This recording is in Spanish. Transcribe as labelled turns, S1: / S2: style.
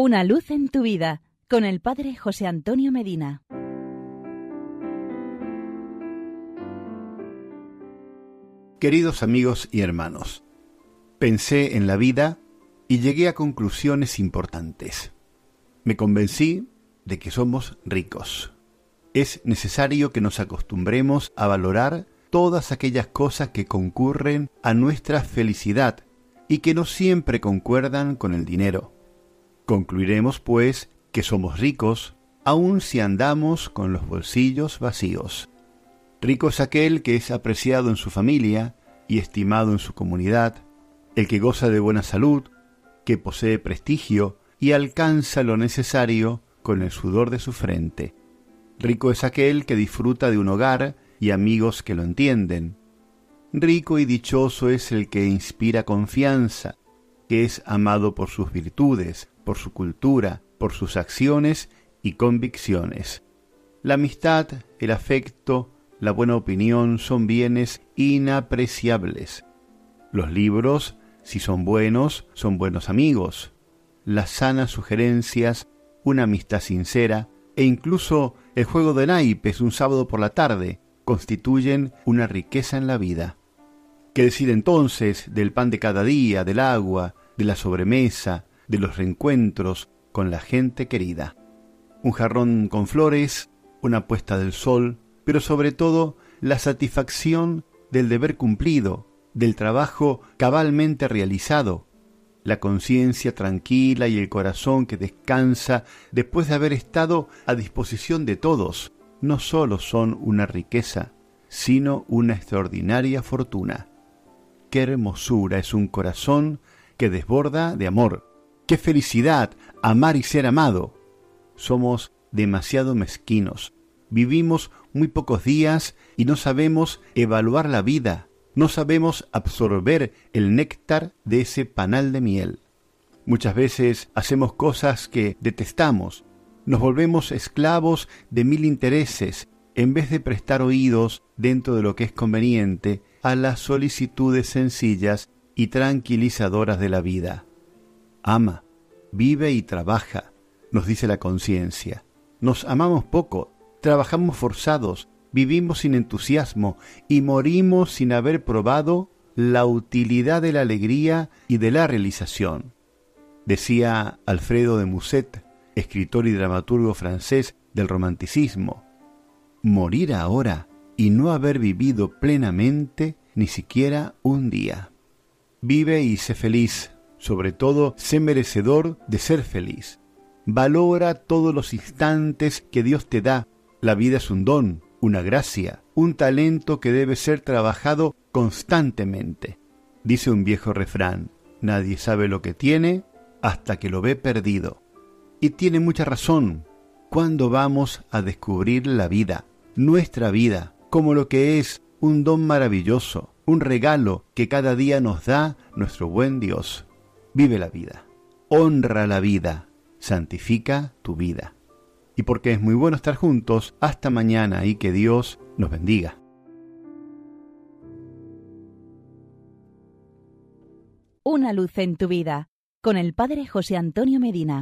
S1: Una luz en tu vida con el Padre José Antonio Medina.
S2: Queridos amigos y hermanos, pensé en la vida y llegué a conclusiones importantes. Me convencí de que somos ricos. Es necesario que nos acostumbremos a valorar todas aquellas cosas que concurren a nuestra felicidad y que no siempre concuerdan con el dinero. Concluiremos, pues, que somos ricos, aun si andamos con los bolsillos vacíos. Rico es aquel que es apreciado en su familia y estimado en su comunidad, el que goza de buena salud, que posee prestigio y alcanza lo necesario con el sudor de su frente. Rico es aquel que disfruta de un hogar y amigos que lo entienden. Rico y dichoso es el que inspira confianza, que es amado por sus virtudes, por su cultura, por sus acciones y convicciones. La amistad, el afecto, la buena opinión son bienes inapreciables. Los libros, si son buenos, son buenos amigos. Las sanas sugerencias, una amistad sincera e incluso el juego de naipes un sábado por la tarde constituyen una riqueza en la vida. ¿Qué decir entonces del pan de cada día, del agua, de la sobremesa, de los reencuentros con la gente querida. Un jarrón con flores, una puesta del sol, pero sobre todo la satisfacción del deber cumplido, del trabajo cabalmente realizado, la conciencia tranquila y el corazón que descansa después de haber estado a disposición de todos, no sólo son una riqueza, sino una extraordinaria fortuna. Qué hermosura es un corazón que desborda de amor, Qué felicidad amar y ser amado. Somos demasiado mezquinos. Vivimos muy pocos días y no sabemos evaluar la vida. No sabemos absorber el néctar de ese panal de miel. Muchas veces hacemos cosas que detestamos. Nos volvemos esclavos de mil intereses en vez de prestar oídos dentro de lo que es conveniente a las solicitudes sencillas y tranquilizadoras de la vida. Ama, vive y trabaja, nos dice la conciencia. Nos amamos poco, trabajamos forzados, vivimos sin entusiasmo y morimos sin haber probado la utilidad de la alegría y de la realización. Decía Alfredo de Musset, escritor y dramaturgo francés del romanticismo, morir ahora y no haber vivido plenamente ni siquiera un día. Vive y sé feliz, sobre todo, sé merecedor de ser feliz. Valora todos los instantes que Dios te da. La vida es un don, una gracia, un talento que debe ser trabajado constantemente. Dice un viejo refrán, nadie sabe lo que tiene hasta que lo ve perdido. Y tiene mucha razón. ¿Cuándo vamos a descubrir la vida, nuestra vida, como lo que es un don maravilloso, un regalo que cada día nos da nuestro buen Dios? Vive la vida, honra la vida, santifica tu vida. Y porque es muy bueno estar juntos, hasta mañana y que Dios nos bendiga.
S1: Una luz en tu vida, con el Padre José Antonio Medina.